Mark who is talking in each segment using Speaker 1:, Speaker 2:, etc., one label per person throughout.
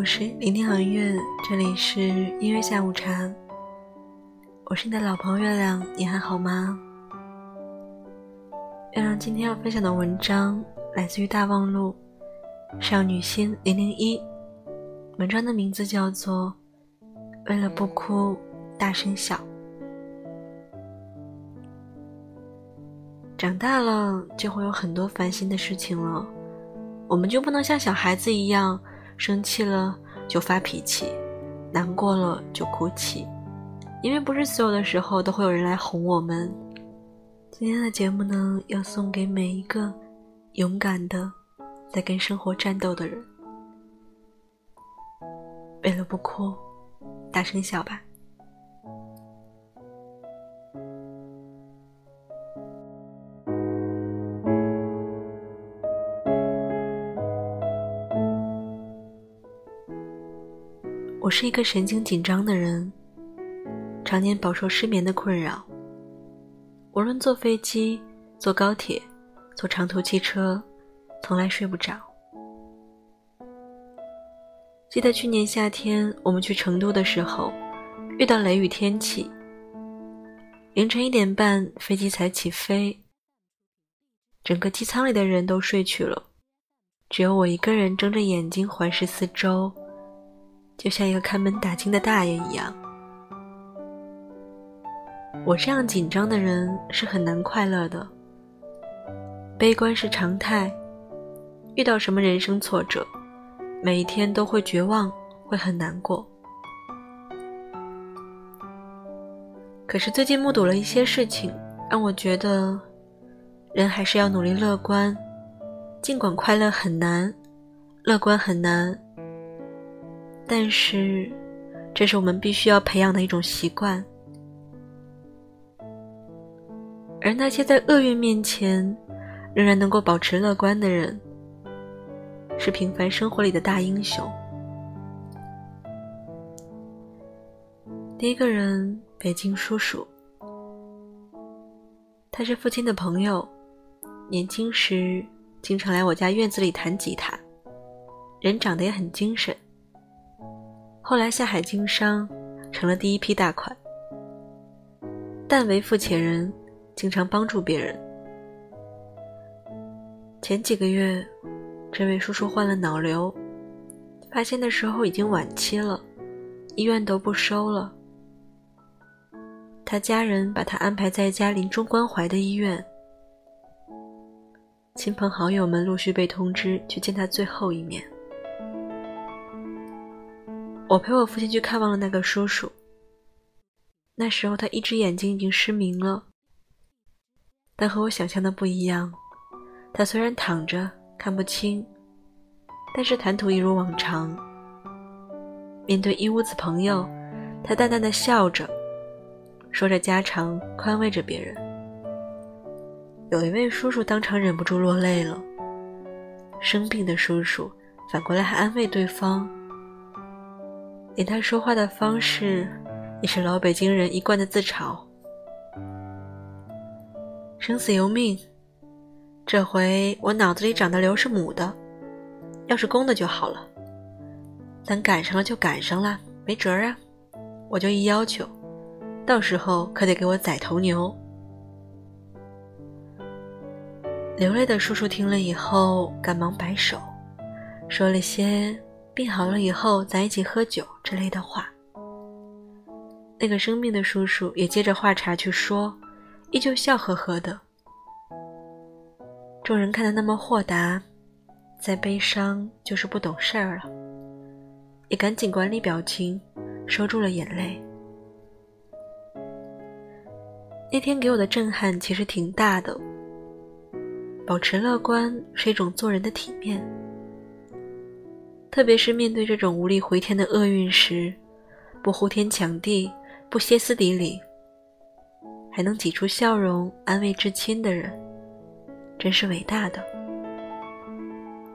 Speaker 1: 我是聆听航月，这里是音乐下午茶。我是你的老朋友月亮，你还好吗？月亮今天要分享的文章来自于大望路少女心零零一，文章的名字叫做《为了不哭大声笑》。长大了就会有很多烦心的事情了，我们就不能像小孩子一样。生气了就发脾气，难过了就哭泣，因为不是所有的时候都会有人来哄我们。今天的节目呢，要送给每一个勇敢的在跟生活战斗的人。为了不哭，大声笑吧。我是一个神经紧张的人，常年饱受失眠的困扰。无论坐飞机、坐高铁、坐长途汽车，从来睡不着。记得去年夏天我们去成都的时候，遇到雷雨天气，凌晨一点半飞机才起飞，整个机舱里的人都睡去了，只有我一个人睁着眼睛环视四周。就像一个看门打更的大爷一样，我这样紧张的人是很难快乐的。悲观是常态，遇到什么人生挫折，每一天都会绝望，会很难过。可是最近目睹了一些事情，让我觉得，人还是要努力乐观，尽管快乐很难，乐观很难。但是，这是我们必须要培养的一种习惯。而那些在厄运面前仍然能够保持乐观的人，是平凡生活里的大英雄。第一个人，北京叔叔，他是父亲的朋友，年轻时经常来我家院子里弹吉他，人长得也很精神。后来下海经商，成了第一批大款。但为富且仁，经常帮助别人。前几个月，这位叔叔患了脑瘤，发现的时候已经晚期了，医院都不收了。他家人把他安排在家临终关怀的医院，亲朋好友们陆续被通知去见他最后一面。我陪我父亲去看望了那个叔叔。那时候他一只眼睛已经失明了，但和我想象的不一样。他虽然躺着看不清，但是谈吐一如往常。面对一屋子朋友，他淡淡的笑着，说着家常，宽慰着别人。有一位叔叔当场忍不住落泪了。生病的叔叔反过来还安慰对方。连他说话的方式，也是老北京人一贯的自嘲。生死由命，这回我脑子里长的瘤是母的，要是公的就好了。咱赶上了就赶上了，没辙啊！我就一要求，到时候可得给我宰头牛。流泪的叔叔听了以后，赶忙摆手，说了些。病好了以后，咱一起喝酒之类的话。那个生病的叔叔也接着话茬去说，依旧笑呵呵的。众人看他那么豁达，再悲伤就是不懂事儿了，也赶紧管理表情，收住了眼泪。那天给我的震撼其实挺大的。保持乐观是一种做人的体面。特别是面对这种无力回天的厄运时，不呼天抢地，不歇斯底里，还能挤出笑容安慰至亲的人，真是伟大的，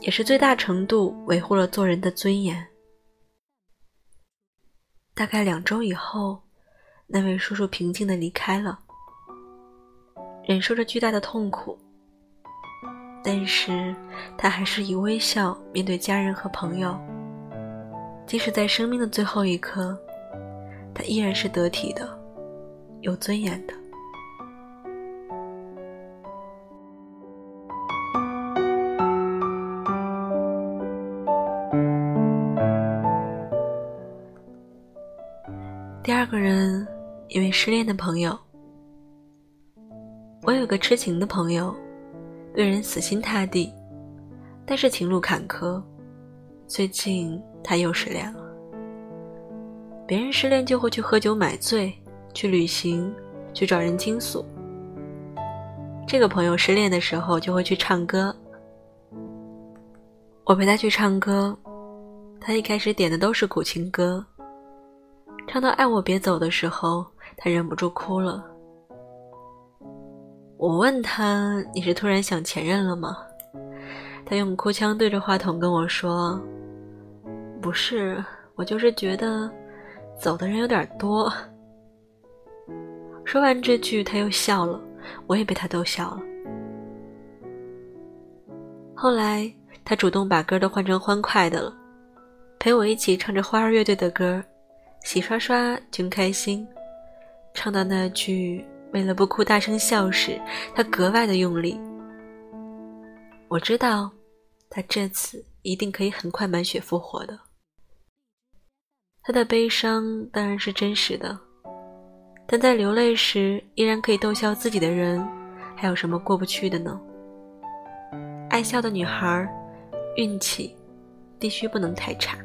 Speaker 1: 也是最大程度维护了做人的尊严。大概两周以后，那位叔叔平静的离开了，忍受着巨大的痛苦。但是他还是以微笑面对家人和朋友，即使在生命的最后一刻，他依然是得体的，有尊严的。第二个人，一位失恋的朋友。我有个痴情的朋友，对人死心塌地，但是情路坎坷。最近他又失恋了。别人失恋就会去喝酒买醉，去旅行，去找人倾诉。这个朋友失恋的时候就会去唱歌。我陪他去唱歌，他一开始点的都是苦情歌。唱到“爱我别走”的时候，他忍不住哭了。我问他：“你是突然想前任了吗？”他用哭腔对着话筒跟我说：“不是，我就是觉得走的人有点多。”说完这句，他又笑了，我也被他逗笑了。后来，他主动把歌都换成欢快的了，陪我一起唱着花儿乐队的歌。洗刷刷，真开心。唱到那句“为了不哭大声笑”时，他格外的用力。我知道，他这次一定可以很快满血复活的。他的悲伤当然是真实的，但在流泪时依然可以逗笑自己的人，还有什么过不去的呢？爱笑的女孩，运气必须不能太差。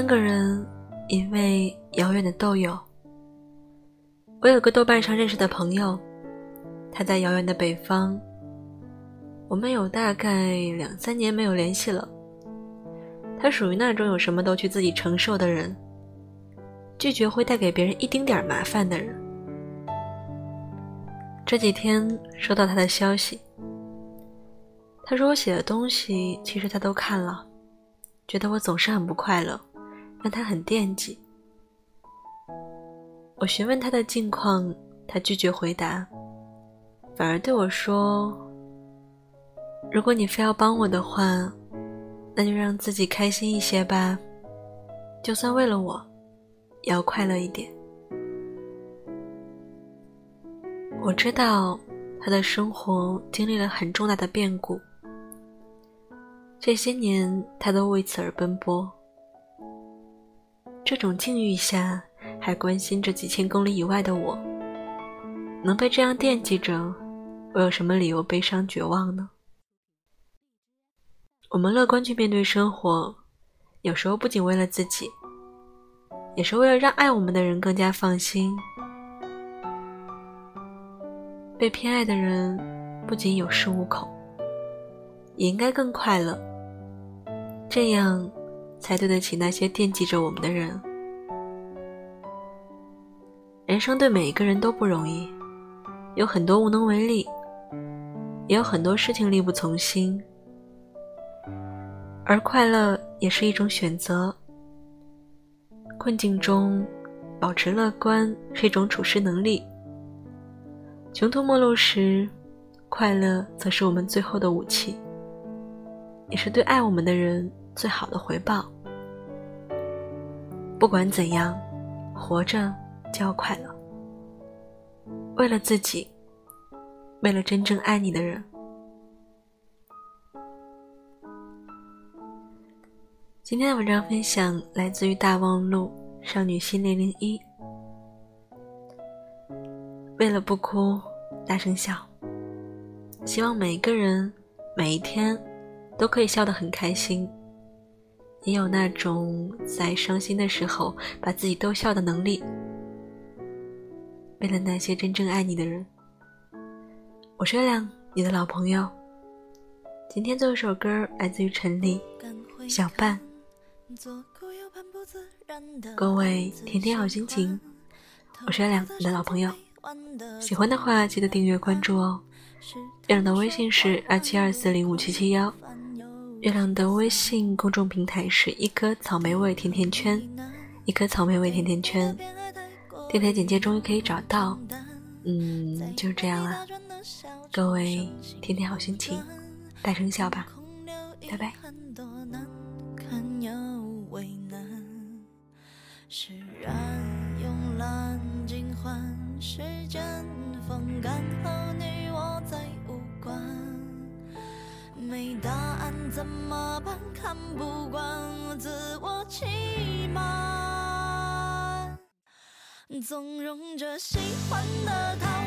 Speaker 1: 三个人，一位遥远的豆友。我有个豆瓣上认识的朋友，他在遥远的北方。我们有大概两三年没有联系了。他属于那种有什么都去自己承受的人，拒绝会带给别人一丁点儿麻烦的人。这几天收到他的消息，他说我写的东西其实他都看了，觉得我总是很不快乐。让他很惦记。我询问他的近况，他拒绝回答，反而对我说：“如果你非要帮我的话，那就让自己开心一些吧，就算为了我，也要快乐一点。”我知道他的生活经历了很重大的变故，这些年他都为此而奔波。这种境遇下，还关心着几千公里以外的我，能被这样惦记着，我有什么理由悲伤绝望呢？我们乐观去面对生活，有时候不仅为了自己，也是为了让爱我们的人更加放心。被偏爱的人不仅有恃无恐，也应该更快乐。这样。才对得起那些惦记着我们的人。人生对每一个人都不容易，有很多无能为力，也有很多事情力不从心。而快乐也是一种选择。困境中，保持乐观是一种处事能力。穷途末路时，快乐则是我们最后的武器，也是对爱我们的人。最好的回报。不管怎样，活着就要快乐。为了自己，为了真正爱你的人。今天的文章分享来自于大望路少女心零零一。为了不哭，大声笑。希望每一个人每一天都可以笑得很开心。也有那种在伤心的时候把自己逗笑的能力。为了那些真正爱你的人，我是月亮，你的老朋友。今天最后一首歌来自于陈粒，《小半》。各位天天好心情，我是月亮，你的老朋友。喜欢的话记得订阅关注哦。月亮的微信是二七二四零五七七幺。月亮的微信公众平台是一颗草莓味甜甜圈，
Speaker 2: 一颗草莓味甜甜圈。电台简介终于可以找到，嗯，就是这样了。各位天天好心情，大声笑吧，拜拜。没答怎么办？看不惯我自我欺瞒，纵容着喜欢的、他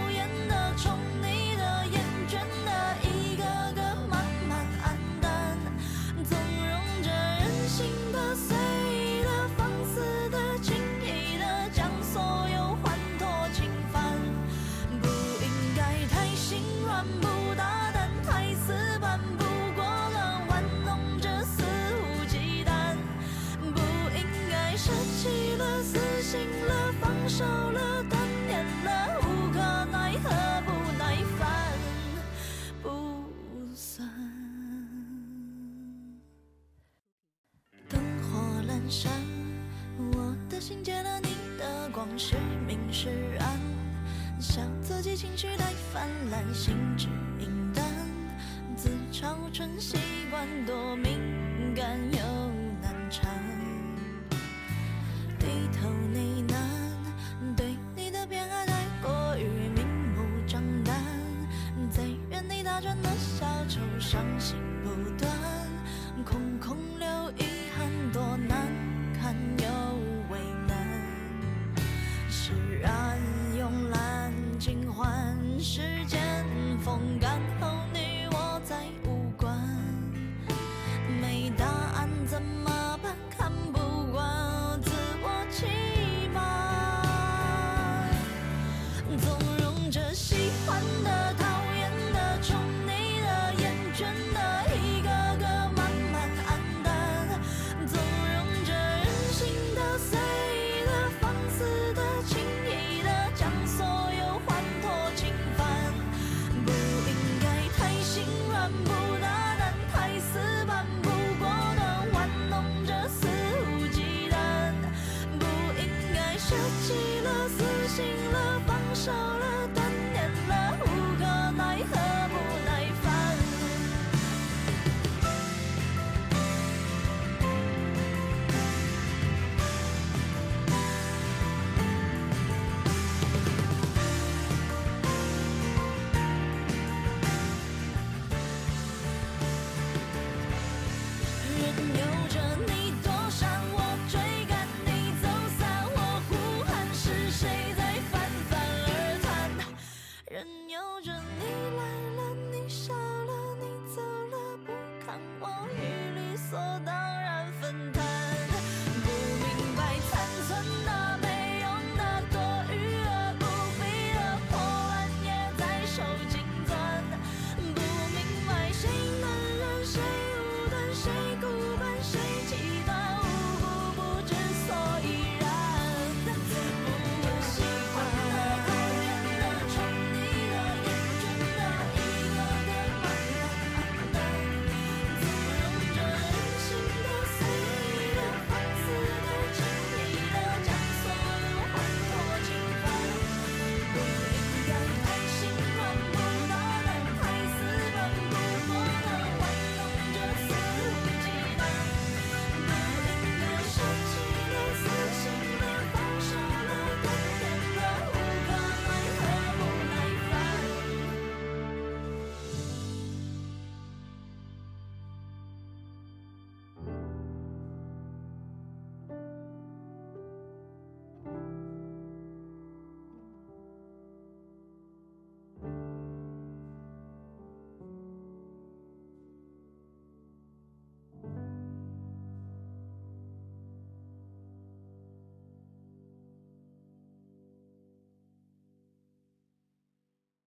Speaker 2: 心智阴淡，自嘲成习惯，多敏感